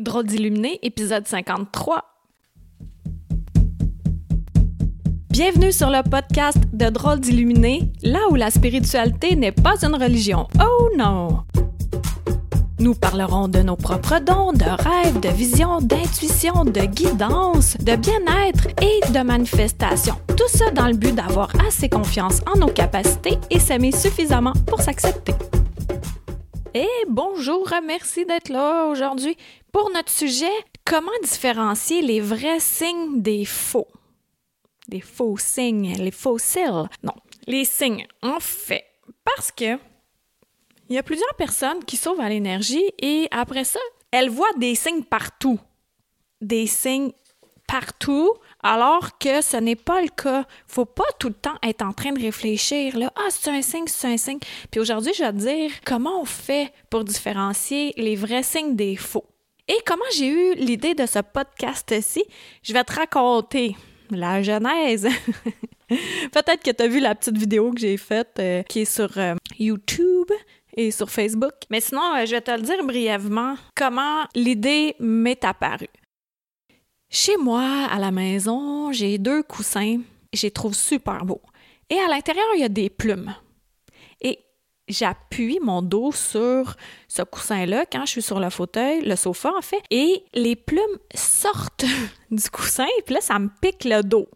Drôle d'illuminé, épisode 53. Bienvenue sur le podcast de Drôle d'illuminé, là où la spiritualité n'est pas une religion. Oh non! Nous parlerons de nos propres dons, de rêves, de visions, d'intuition, de guidance, de bien-être et de manifestation. Tout ça dans le but d'avoir assez confiance en nos capacités et s'aimer suffisamment pour s'accepter. Et bonjour, merci d'être là aujourd'hui pour notre sujet, comment différencier les vrais signes des faux? Des faux signes, les fossiles. Non, les signes. En fait, parce que il y a plusieurs personnes qui sauvent à l'énergie et après ça, elles voient des signes partout. Des signes partout, alors que ce n'est pas le cas. Faut pas tout le temps être en train de réfléchir, là, ah, c'est un signe, c'est un signe. Puis aujourd'hui, je vais te dire comment on fait pour différencier les vrais signes des faux. Et comment j'ai eu l'idée de ce podcast-ci, je vais te raconter la genèse. Peut-être que tu as vu la petite vidéo que j'ai faite euh, qui est sur euh, YouTube et sur Facebook. Mais sinon, euh, je vais te le dire brièvement comment l'idée m'est apparue. Chez moi, à la maison, j'ai deux coussins. Je les trouve super beaux. Et à l'intérieur, il y a des plumes. J'appuie mon dos sur ce coussin-là quand je suis sur le fauteuil, le sofa en fait, et les plumes sortent du coussin, et puis là, ça me pique le dos.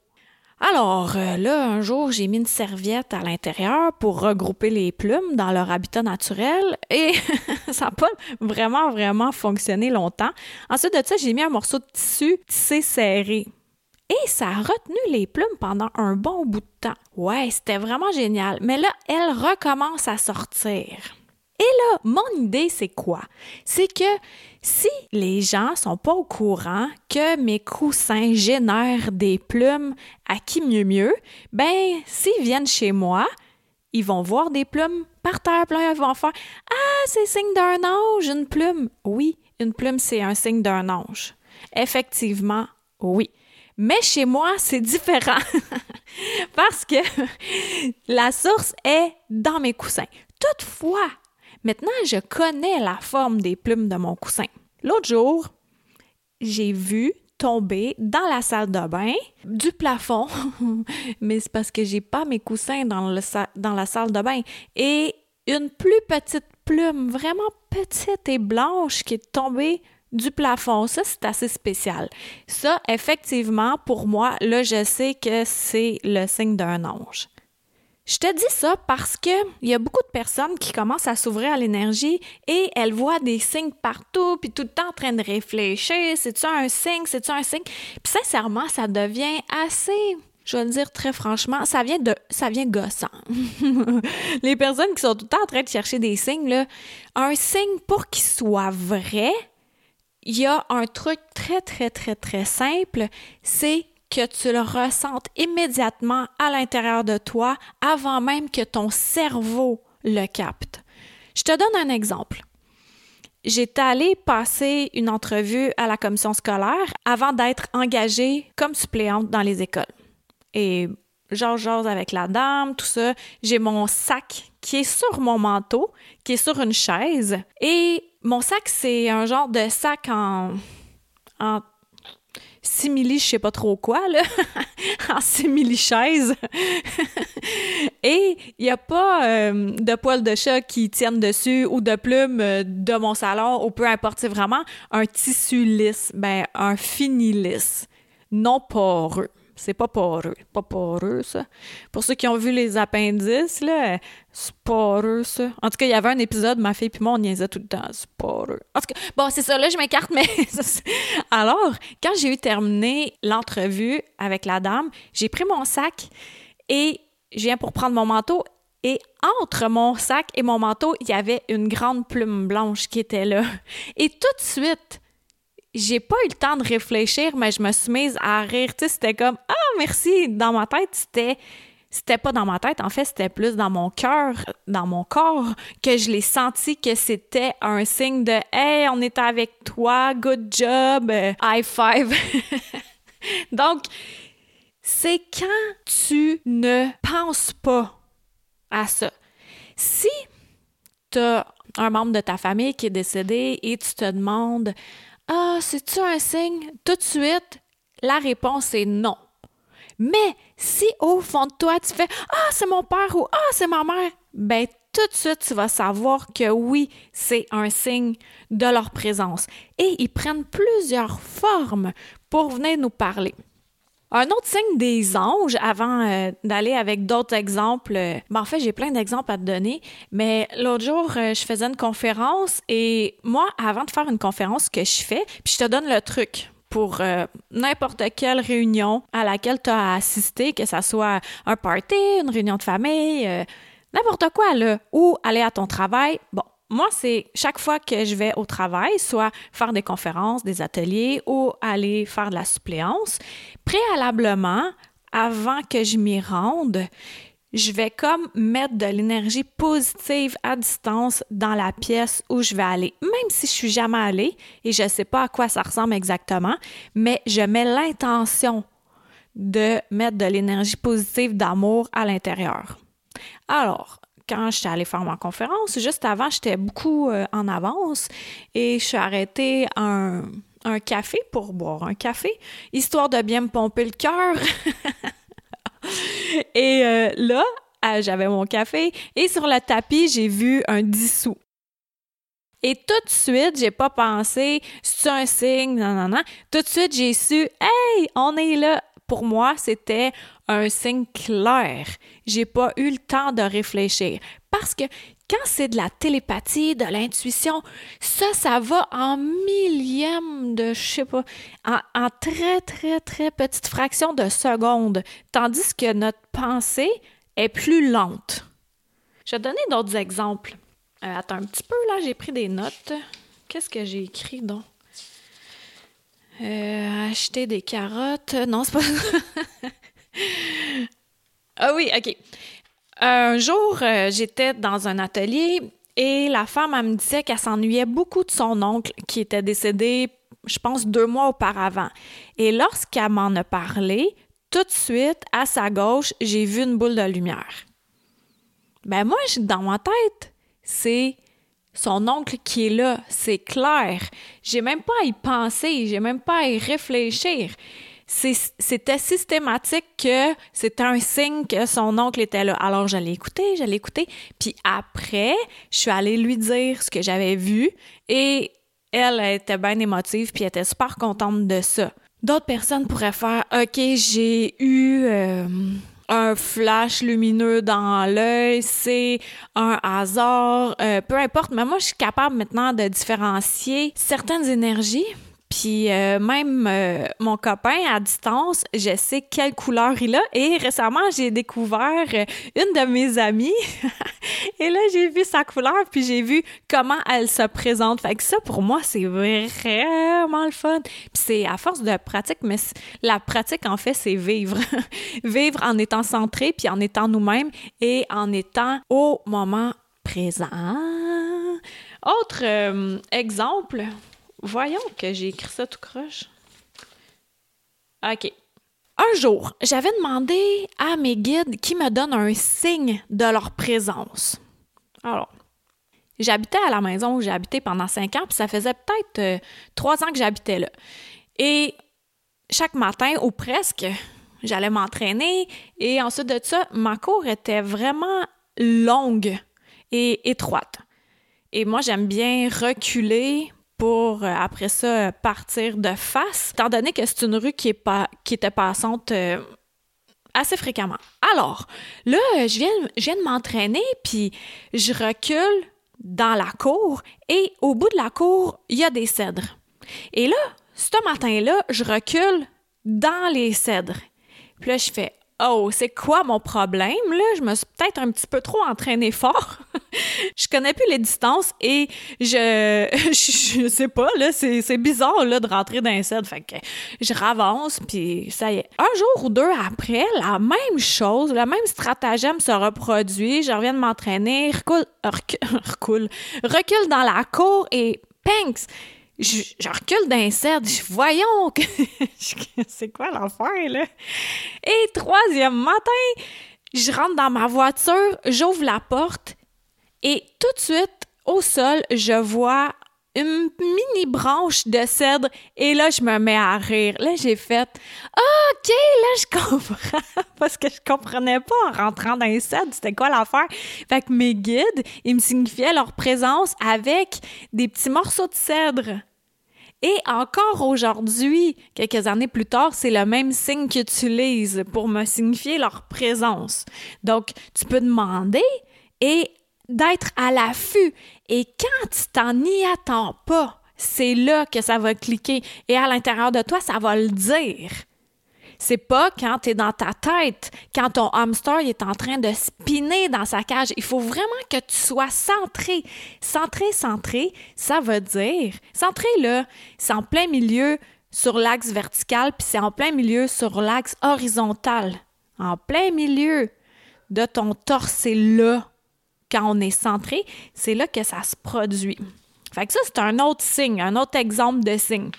Alors euh, là, un jour, j'ai mis une serviette à l'intérieur pour regrouper les plumes dans leur habitat naturel et ça n'a pas vraiment, vraiment fonctionné longtemps. Ensuite de ça, j'ai mis un morceau de tissu tissé serré. Et ça a retenu les plumes pendant un bon bout de temps. Ouais, c'était vraiment génial. Mais là, elles recommencent à sortir. Et là, mon idée, c'est quoi? C'est que si les gens sont pas au courant que mes coussins génèrent des plumes à qui mieux mieux, ben, s'ils viennent chez moi, ils vont voir des plumes par terre, puis ils vont faire Ah, c'est signe d'un ange, une plume. Oui, une plume, c'est un signe d'un ange. Effectivement, oui. Mais chez moi, c'est différent parce que la source est dans mes coussins. Toutefois, Maintenant, je connais la forme des plumes de mon coussin. L'autre jour, j'ai vu tomber dans la salle de bain du plafond, mais c'est parce que j'ai pas mes coussins dans, la salle de bain, et une plus petite plume, vraiment petite et blanche, qui est tombée du plafond. Ça, c'est assez spécial. Ça, effectivement, pour moi, là, je sais que c'est le signe d'un ange. Je te dis ça parce que il y a beaucoup de personnes qui commencent à s'ouvrir à l'énergie et elles voient des signes partout, puis tout le temps en train de réfléchir, c'est-tu un signe, c'est-tu un signe? Puis sincèrement, ça devient assez je vais le dire très franchement, ça vient de ça vient gossant. Les personnes qui sont tout le temps en train de chercher des signes là, un signe pour qu'il soit vrai, il y a un truc très très très très simple, c'est que tu le ressentes immédiatement à l'intérieur de toi avant même que ton cerveau le capte. Je te donne un exemple. J'étais allée passer une entrevue à la commission scolaire avant d'être engagée comme suppléante dans les écoles. Et genre, genre avec la dame, tout ça. J'ai mon sac qui est sur mon manteau, qui est sur une chaise. Et mon sac, c'est un genre de sac en, en simili, je sais pas trop quoi, là, en simili-chaise. Et il n'y a pas euh, de poils de chat qui tiennent dessus ou de plumes euh, de mon salon ou peu importe, vraiment un tissu lisse, ben un fini lisse, non poreux. C'est pas poreux. Pas poreux, ça. Pour ceux qui ont vu les appendices, là, c'est poreux, ça. En tout cas, il y avait un épisode, ma fille puis moi, on niaisait tout le temps. C'est poreux. En tout cas, bon, c'est ça, là, je m'écarte, mais... Alors, quand j'ai eu terminé l'entrevue avec la dame, j'ai pris mon sac et je viens pour prendre mon manteau et entre mon sac et mon manteau, il y avait une grande plume blanche qui était là. Et tout de suite, j'ai pas eu le temps de réfléchir, mais je me suis mise à rire. Tu sais, c'était comme Ah, merci! Dans ma tête, c'était. C'était pas dans ma tête, en fait, c'était plus dans mon cœur, dans mon corps, que je l'ai senti que c'était un signe de Hey, on est avec toi, good job, high five. Donc, c'est quand tu ne penses pas à ça. Si tu as un membre de ta famille qui est décédé et tu te demandes Ah, c'est-tu un signe? Tout de suite, la réponse est non. Mais si au fond de toi, tu fais Ah, c'est mon père ou Ah, c'est ma mère, ben tout de suite, tu vas savoir que oui, c'est un signe de leur présence. Et ils prennent plusieurs formes pour venir nous parler. Un autre signe des anges, avant euh, d'aller avec d'autres exemples, euh, en fait, j'ai plein d'exemples à te donner, mais l'autre jour, euh, je faisais une conférence et moi, avant de faire une conférence, ce que je fais, puis je te donne le truc pour n'importe quelle réunion à laquelle tu as assisté, que ce soit un party, une réunion de famille, n'importe quoi, là, ou aller à ton travail. Bon, moi, c'est chaque fois que je vais au travail, soit faire des conférences, des ateliers ou aller faire de la suppléance, préalablement, avant que je m'y rende, je vais comme mettre de l'énergie positive à distance dans la pièce où je vais aller, même si je suis jamais allée et je ne sais pas à quoi ça ressemble exactement, mais je mets l'intention de mettre de l'énergie positive d'amour à l'intérieur. Alors, quand je suis allée faire ma conférence, juste avant, j'étais beaucoup euh, en avance et je suis arrêtée un, un café pour boire un café, histoire de bien me pomper le cœur. et euh, là, euh, j'avais mon café et sur le tapis, j'ai vu un dissous. Et tout de suite, j'ai pas pensé, c'est un signe, non, non, non. Tout de suite, j'ai su, hey, on est là pour moi, c'était un signe clair. J'ai pas eu le temps de réfléchir parce que quand c'est de la télépathie, de l'intuition, ça, ça va en millième de, je sais pas, en, très, très, très petite fraction de seconde, tandis que notre pensée est plus lente. Je vais donner d'autres exemples. Euh, attends un petit peu, là, j'ai pris des notes. Qu'est-ce que j'ai écrit, donc? Euh, acheter des carottes. Non, c'est pas. ah oui, OK. Un jour, euh, j'étais dans un atelier et la femme, elle me disait qu'elle s'ennuyait beaucoup de son oncle qui était décédé, je pense, deux mois auparavant. Et lorsqu'elle m'en a parlé, tout de suite, à sa gauche, j'ai vu une boule de lumière. Ben moi, dans ma tête, c'est son oncle qui est là, c'est clair. J'ai même pas à y penser, j'ai même pas à y réfléchir. C'était systématique que c'était un signe que son oncle était là. Alors, j'allais écouter, j'allais écouter. Puis après, je suis allée lui dire ce que j'avais vu et elle était bien émotive puis elle était super contente de ça. D'autres personnes pourraient faire OK, j'ai eu euh, un flash lumineux dans l'œil, c'est un hasard, euh, peu importe, mais moi je suis capable maintenant de différencier certaines énergies puis euh, même euh, mon copain à distance, je sais quelle couleur il a. Et récemment, j'ai découvert euh, une de mes amies. et là, j'ai vu sa couleur, puis j'ai vu comment elle se présente. Fait que ça, pour moi, c'est vraiment le fun. Puis c'est à force de pratique, mais la pratique, en fait, c'est vivre. vivre en étant centré, puis en étant nous-mêmes et en étant au moment présent. Autre exemple, Voyons que j'ai écrit ça tout croche. OK. Un jour, j'avais demandé à mes guides qui me donnent un signe de leur présence. Alors, j'habitais à la maison où j'ai habité pendant cinq ans, puis ça faisait peut-être euh, trois ans que j'habitais là. Et chaque matin, ou presque, j'allais m'entraîner. Et ensuite de ça, ma cour était vraiment longue et étroite. Et moi, j'aime bien reculer pour euh, après ça partir de face, étant donné que c'est une rue qui, est pas, qui était passante euh, assez fréquemment. Alors, là, je viens, je viens de m'entraîner, puis je recule dans la cour, et au bout de la cour, il y a des cèdres. Et là, ce matin-là, je recule dans les cèdres. Puis là, je fais Oh, c'est quoi mon problème? Là, je me suis peut-être un petit peu trop entraînée fort. je connais plus les distances et je, je, sais pas, là, c'est, bizarre, là, de rentrer dans un set. Fait je ravance, puis ça y est. Un jour ou deux après, la même chose, le même stratagème se reproduit. Je reviens de m'entraîner, recule, recule, recule dans la cour et pinks! Je, recule d'un cercle, je voyons, c'est quoi l'affaire, là? Et troisième matin, je rentre dans ma voiture, j'ouvre la porte et tout de suite, au sol, je vois une mini branche de cèdre et là je me mets à rire. Là j'ai fait OK, là je comprends parce que je comprenais pas en rentrant dans les cèdres, c'était quoi l'affaire? Fait que mes guides, ils me signifiaient leur présence avec des petits morceaux de cèdre. Et encore aujourd'hui, quelques années plus tard, c'est le même signe qu'ils utilisent pour me signifier leur présence. Donc, tu peux demander et d'être à l'affût. Et quand tu t'en y attends pas, c'est là que ça va cliquer. Et à l'intérieur de toi, ça va le dire. C'est pas quand tu es dans ta tête, quand ton hamster est en train de spinner dans sa cage. Il faut vraiment que tu sois centré. Centré, centré, ça veut dire. Centré, là, c'est en plein milieu sur l'axe vertical, puis c'est en plein milieu sur l'axe horizontal. En plein milieu de ton torse, c'est là quand on est centré, c'est là que ça se produit. Fait que ça, c'est un autre signe, un autre exemple de signe.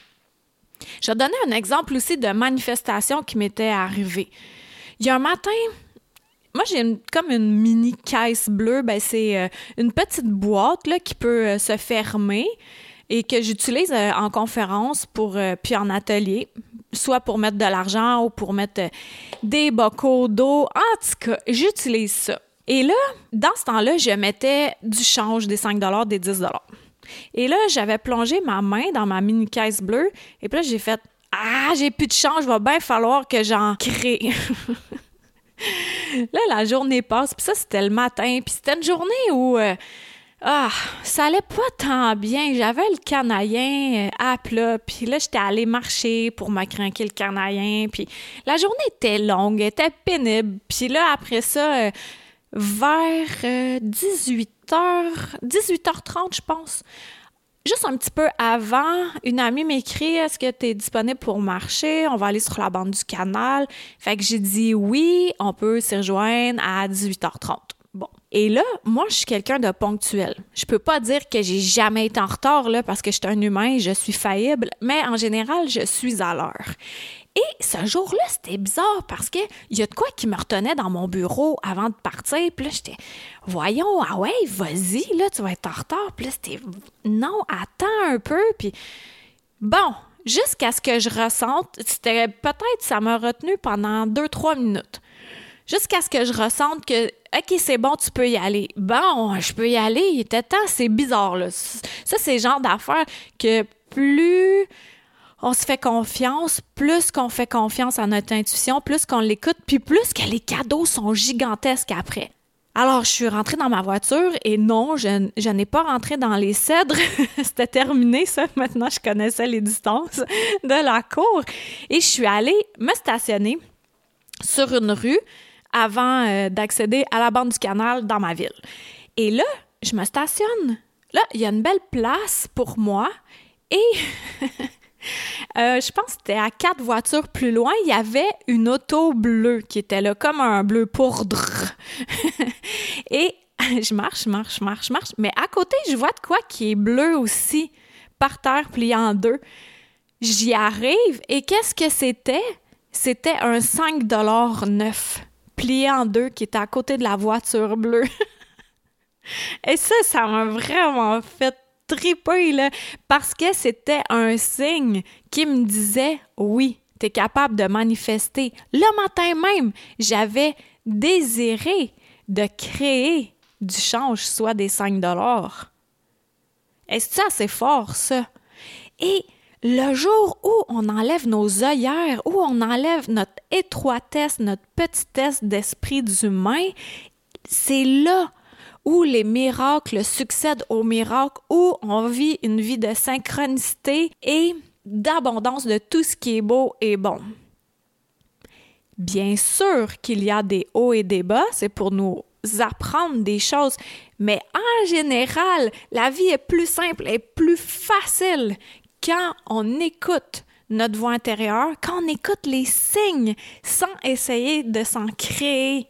Je vais donner un exemple aussi de manifestation qui m'était arrivée. Il y a un matin, moi j'ai comme une mini caisse bleue, ben c'est euh, une petite boîte là, qui peut euh, se fermer et que j'utilise euh, en conférence pour puis en atelier, soit pour mettre de l'argent ou pour mettre des bocaux d'eau. En tout cas, j'utilise ça. Et là, dans ce temps-là, je mettais du change des 5 des 10 Et là, j'avais plongé ma main dans ma mini caisse bleue et puis là, j'ai fait Ah, j'ai plus de change, va bien falloir que j'en crée. là, la journée passe, puis ça, c'était le matin, puis c'était une journée où. Euh, ah, ça allait pas tant bien. J'avais le canaillin euh, à plat, puis là, j'étais allée marcher pour me le canaillin, puis la journée était longue, était pénible. Puis là, après ça, euh, vers 18h, euh, 18h30, je pense. Juste un petit peu avant, une amie m'écrit Est-ce que tu es disponible pour marcher? On va aller sur la bande du canal. Fait que j'ai dit oui, on peut s'y rejoindre à 18h30. Bon. Et là, moi, je suis quelqu'un de ponctuel. Je peux pas dire que j'ai jamais été en retard, là, parce que je suis un humain, je suis faillible, mais en général, je suis à l'heure. Et ce jour-là, c'était bizarre parce que il y a de quoi qui me retenait dans mon bureau avant de partir. Puis là, j'étais, voyons, ah ouais, vas-y, là, tu vas être en retard. Puis là, c'était, non, attends un peu. Puis bon, jusqu'à ce que je ressente, c'était peut-être, ça m'a retenu pendant deux, trois minutes. Jusqu'à ce que je ressente que, OK, c'est bon, tu peux y aller. Bon, je peux y aller. Il était temps, c'est bizarre, là. Ça, c'est le genre d'affaires que plus on se fait confiance, plus qu'on fait confiance à notre intuition, plus qu'on l'écoute, puis plus que les cadeaux sont gigantesques après. Alors, je suis rentrée dans ma voiture et non, je, n'ai pas rentré dans les cèdres. C'était terminé, ça. Maintenant, je connaissais les distances de la cour. Et je suis allée me stationner sur une rue avant euh, d'accéder à la bande du canal dans ma ville. Et là, je me stationne. Là, il y a une belle place pour moi et Euh, je pense que c'était à quatre voitures plus loin, il y avait une auto bleue qui était là, comme un bleu poudre. Et je marche, marche, marche, marche. Mais à côté, je vois de quoi qui est bleu aussi, par terre, plié en deux. J'y arrive et qu'est-ce que c'était? C'était un 5 neuf, plié en deux, qui était à côté de la voiture bleue. et ça, ça m'a vraiment fait triper, là, parce que c'était un signe qui me disait oui, tu es capable de manifester. Le matin même, j'avais désiré de créer du change, soit des 5 dollars. Est-ce que ça, c'est fort, ça? Et le jour où on enlève nos œillères, où on enlève notre étroitesse, notre petitesse d'esprit d'humain, c'est là où les miracles succèdent aux miracles, où on vit une vie de synchronicité et d'abondance de tout ce qui est beau et bon. Bien sûr qu'il y a des hauts et des bas, c'est pour nous apprendre des choses, mais en général, la vie est plus simple et plus facile quand on écoute notre voix intérieure, quand on écoute les signes sans essayer de s'en créer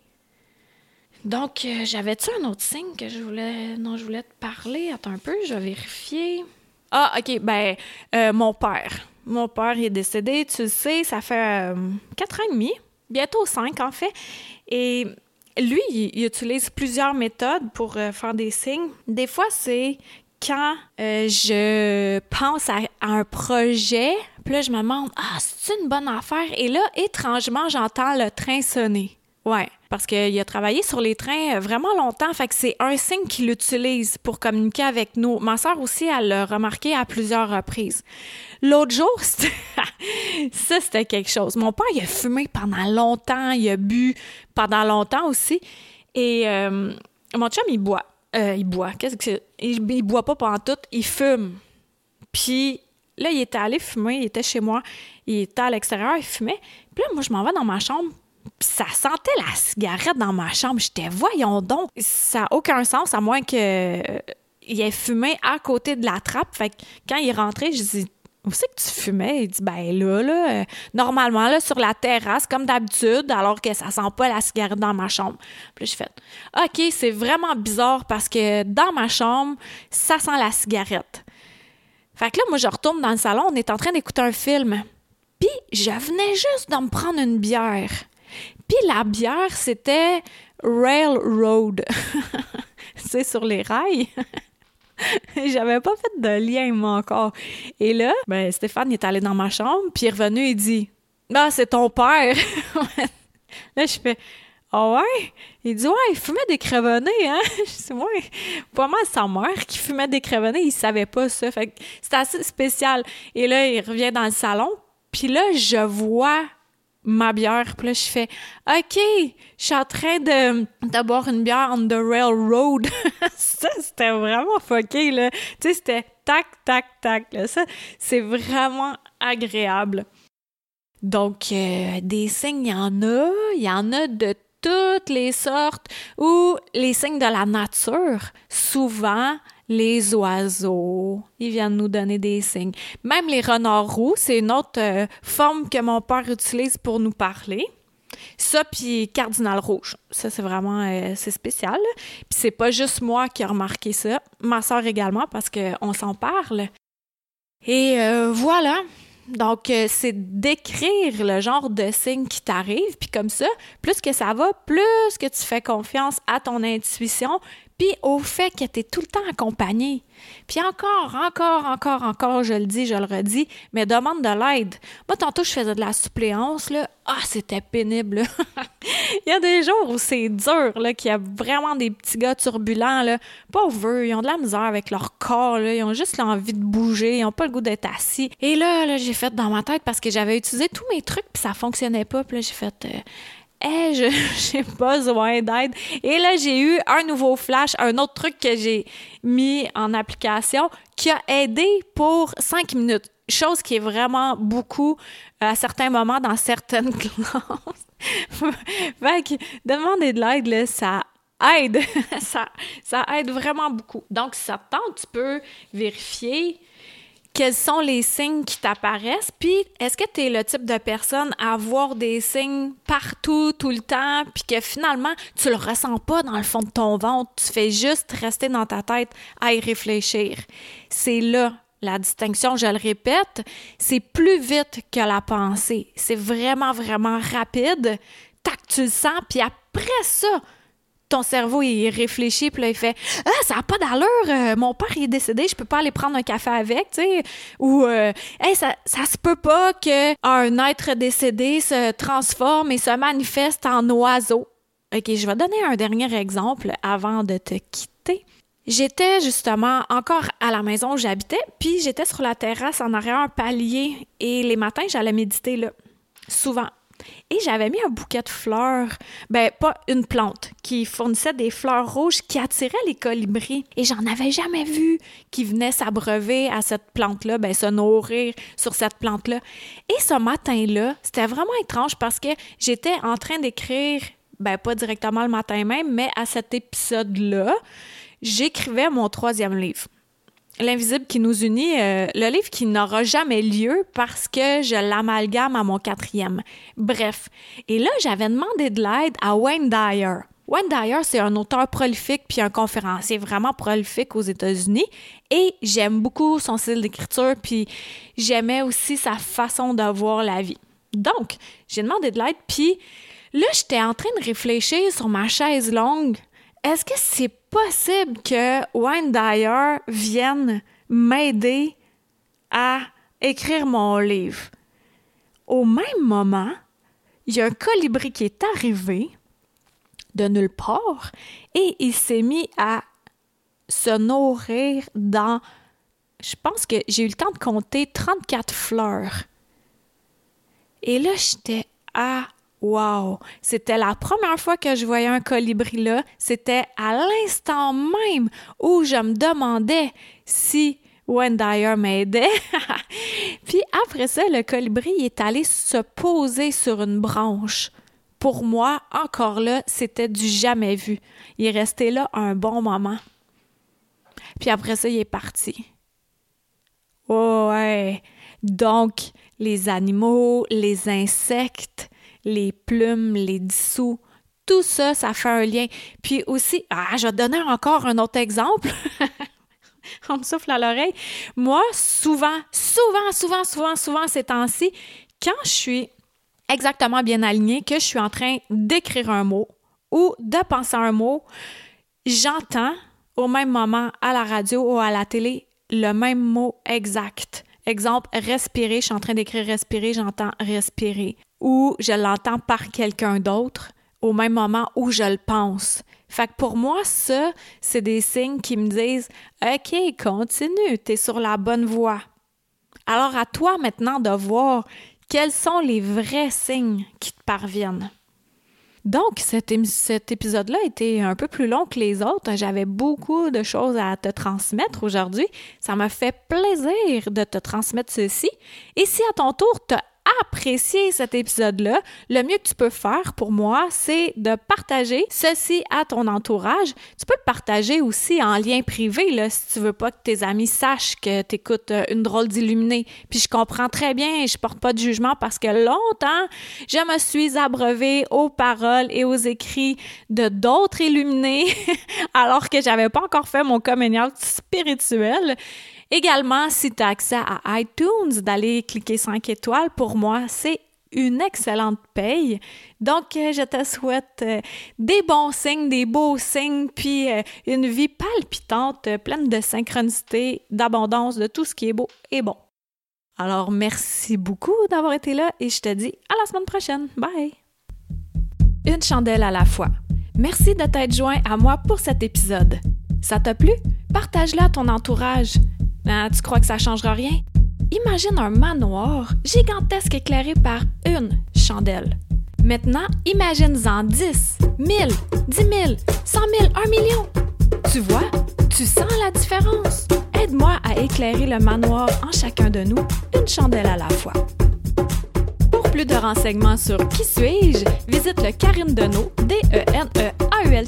donc, euh, j'avais-tu un autre signe que je voulais, je voulais te parler? Attends un peu, je vais vérifier. Ah, OK, ben, euh, mon père. Mon père est décédé, tu le sais, ça fait euh, quatre ans et demi, bientôt cinq en fait. Et lui, il, utilise plusieurs méthodes pour faire des signes. Des fois, c'est quand je pense à, un projet, puis là, je me demande, ah, c'est une bonne affaire? Et là, étrangement, j'entends le train sonner. Ouais, parce qu'il a travaillé sur les trains vraiment longtemps, fait que c'est un signe qu'il utilise pour communiquer avec nous. Ma soeur aussi, elle l'a remarqué à plusieurs reprises. L'autre jour, ça, c'était quelque chose. Mon père, il a fumé pendant longtemps, il a bu pendant longtemps aussi, et euh, mon chum, il boit. Euh, il boit. Qu'est-ce que c'est? Il, il boit pas pendant tout, il fume. Puis là, il était allé fumer, il était chez moi, il était à l'extérieur, il fumait. Puis là, moi, je m'en vais dans ma chambre, puis ça sentait la cigarette dans ma chambre. J'étais, voyons donc, ça n'a aucun sens, à moins qu'il ait fumé à côté de la trappe. Fait que quand il est rentré, je dis, où c'est que tu fumais? Il dit, ben là, là, euh, normalement, là, sur la terrasse, comme d'habitude, alors que ça sent pas la cigarette dans ma chambre. Puis je fais, OK, c'est vraiment bizarre parce que dans ma chambre, ça sent la cigarette. Fait que là, moi, je retourne dans le salon, on est en train d'écouter un film. Puis je venais juste de me prendre une bière. Puis la bière, c'était Railroad. c'est sur les rails. J'avais pas fait de lien, moi, encore. Et là, ben, Stéphane est allé dans ma chambre, puis il est revenu et dit Ah, c'est ton père. là, je fais Ah ouais? Il dit Ouais, il fumait des crevonnés, hein? Je dis Ouais, pas mal sa mère qui fumait des crevonnés, il savait pas ça. Fait que c'était assez spécial. Et là, il revient dans le salon, puis là, je vois ma bière. Puis là, je fais OK, je suis en train de, boire une bière on the railroad. ça, c'était vraiment fucké, là. Tu sais, c'était tac, tac, tac. Là. Ça, c'est vraiment agréable. Donc, euh, des signes, il y en a. Il y en a de toutes les sortes. Ou les signes de la nature. Souvent, les oiseaux, ils viennent nous donner des signes. Même les renards roux, c'est une autre euh, forme que mon père utilise pour nous parler. Ça, puis cardinal rouge. Ça, c'est vraiment euh, c'est spécial. Puis c'est pas juste moi qui ai remarqué ça, ma soeur également, parce qu'on s'en parle. Et euh, voilà. Donc, c'est d'écrire le genre de signe qui t'arrive, puis comme ça, plus que ça va, plus que tu fais confiance à ton intuition, puis au fait que tu es tout le temps accompagné. Puis encore, encore, encore, encore, je le dis, je le redis, mais demande de l'aide. Moi, tantôt, je faisais de la suppléance, là. Ah, c'était pénible, Il y a des jours où c'est dur, qu'il y a vraiment des petits gars turbulents, là. Pauvres, ils ont de la misère avec leur corps, là. Ils ont juste l'envie de bouger, ils n'ont pas le goût d'être assis. Et là, là j'ai fait dans ma tête parce que j'avais utilisé tous mes trucs, puis ça fonctionnait pas. Puis là, j'ai fait... Euh, hey, j'ai besoin d'aide. Et là, j'ai eu un nouveau flash, un autre truc que j'ai mis en application qui a aidé pour cinq minutes. Chose qui est vraiment beaucoup à certains moments dans certaines classes. fait que demander de l'aide, ça aide. ça, ça aide vraiment beaucoup. Donc, si ça te tente, tu peux vérifier quels sont les signes qui t'apparaissent, puis est-ce que tu es le type de personne à voir des signes partout, tout le temps, puis que finalement, tu le ressens pas dans le fond de ton ventre, tu fais juste rester dans ta tête à y réfléchir? C'est là la distinction, je le répète, c'est plus vite que la pensée. C'est vraiment, vraiment rapide. Tac, tu le sens, puis après ça, ton cerveau, il réfléchit, puis là, il fait Ah, ça n'a pas d'allure, euh, mon père est décédé, je peux pas aller prendre un café avec, tu sais. Ou euh, ça, ça se peut pas qu'un être décédé se transforme et se manifeste en oiseau. OK, je vais donner un dernier exemple avant de te quitter. J'étais justement encore à la maison où j'habitais, puis j'étais sur la terrasse en arrière un palier et les matins, j'allais méditer là. Souvent. Et j'avais mis un bouquet de fleurs, ben pas une plante, qui fournissait des fleurs rouges qui attiraient les colibris. Et j'en avais jamais vu qui venaient s'abreuver à cette plante-là, ben se nourrir sur cette plante-là. Et ce matin-là, c'était vraiment étrange parce que j'étais en train d'écrire, ben pas directement le matin même, mais à cet épisode-là, j'écrivais mon troisième livre. L'invisible qui nous unit, euh, le livre qui n'aura jamais lieu parce que je l'amalgame à mon quatrième. Bref. Et là, j'avais demandé de l'aide à Wayne Dyer. Wayne Dyer, c'est un auteur prolifique puis un conférencier vraiment prolifique aux États-Unis et j'aime beaucoup son style d'écriture puis j'aimais aussi sa façon de voir la vie. Donc, j'ai demandé de l'aide puis là, j'étais en train de réfléchir sur ma chaise longue est-ce que c'est possible que Wayne Dyer vienne m'aider à écrire mon livre? Au même moment, il y a un colibri qui est arrivé de nulle part et il s'est mis à se nourrir dans, je pense que j'ai eu le temps de compter 34 fleurs. Et là, j'étais à wow! C'était la première fois que je voyais un colibri là. C'était à l'instant même où je me demandais si Wendy m'aidait. Puis après ça, le colibri est allé se poser sur une branche. Pour moi, encore là, c'était du jamais vu. Il est resté là un bon moment. Puis après ça, il est parti. Ouais. Donc, les animaux, les insectes, les plumes, les dissous, tout ça, ça fait un lien. Puis aussi, ah, je vais te donner encore un autre exemple. On me souffle à l'oreille. Moi, souvent, souvent, souvent, souvent, souvent ces temps-ci, quand je suis exactement bien alignée, que je suis en train d'écrire un mot ou de penser un mot, j'entends au même moment à la radio ou à la télé le même mot exact. Exemple, respirer, je suis en train d'écrire respirer, j'entends respirer. Ou je l'entends par quelqu'un d'autre au même moment où je le pense. Fait que pour moi, ça, c'est des signes qui me disent OK, continue, tu es sur la bonne voie. Alors à toi maintenant de voir quels sont les vrais signes qui te parviennent. Donc, cet, épisode-là était un peu plus long que les autres. J'avais beaucoup de choses à te transmettre aujourd'hui. Ça m'a fait plaisir de te transmettre ceci. Et si à ton tour, tu as apprécier cet épisode-là, le mieux que tu peux faire pour moi, c'est de partager ceci à ton entourage. Tu peux partager aussi en lien privé, là, si tu veux pas que tes amis sachent que tu écoutes euh, une drôle d'illuminée. Puis je comprends très bien je porte pas de jugement parce que longtemps, je me suis abreuvée aux paroles et aux écrits de d'autres illuminés alors que j'avais pas encore fait mon communion spirituel. Également, si tu as accès à iTunes, d'aller cliquer 5 étoiles, pour moi, c'est une excellente paye. Donc, euh, je te souhaite euh, des bons signes, des beaux signes, puis euh, une vie palpitante, pleine de synchronicité, d'abondance, de tout ce qui est beau et bon. Alors, merci beaucoup d'avoir été là et je te dis à la semaine prochaine. Bye! Une chandelle à la fois. Merci de t'être joint à moi pour cet épisode. Ça t'a plu? Partage-la à ton entourage. Ah, tu crois que ça changera rien? Imagine un manoir gigantesque éclairé par une chandelle. Maintenant, imagine-en 10, 1000, 10 000, 100 000, 1 million. Tu vois, tu sens la différence. Aide-moi à éclairer le manoir en chacun de nous, une chandelle à la fois. Pour plus de renseignements sur Qui suis-je, visite le Karine Deneau, d n a u l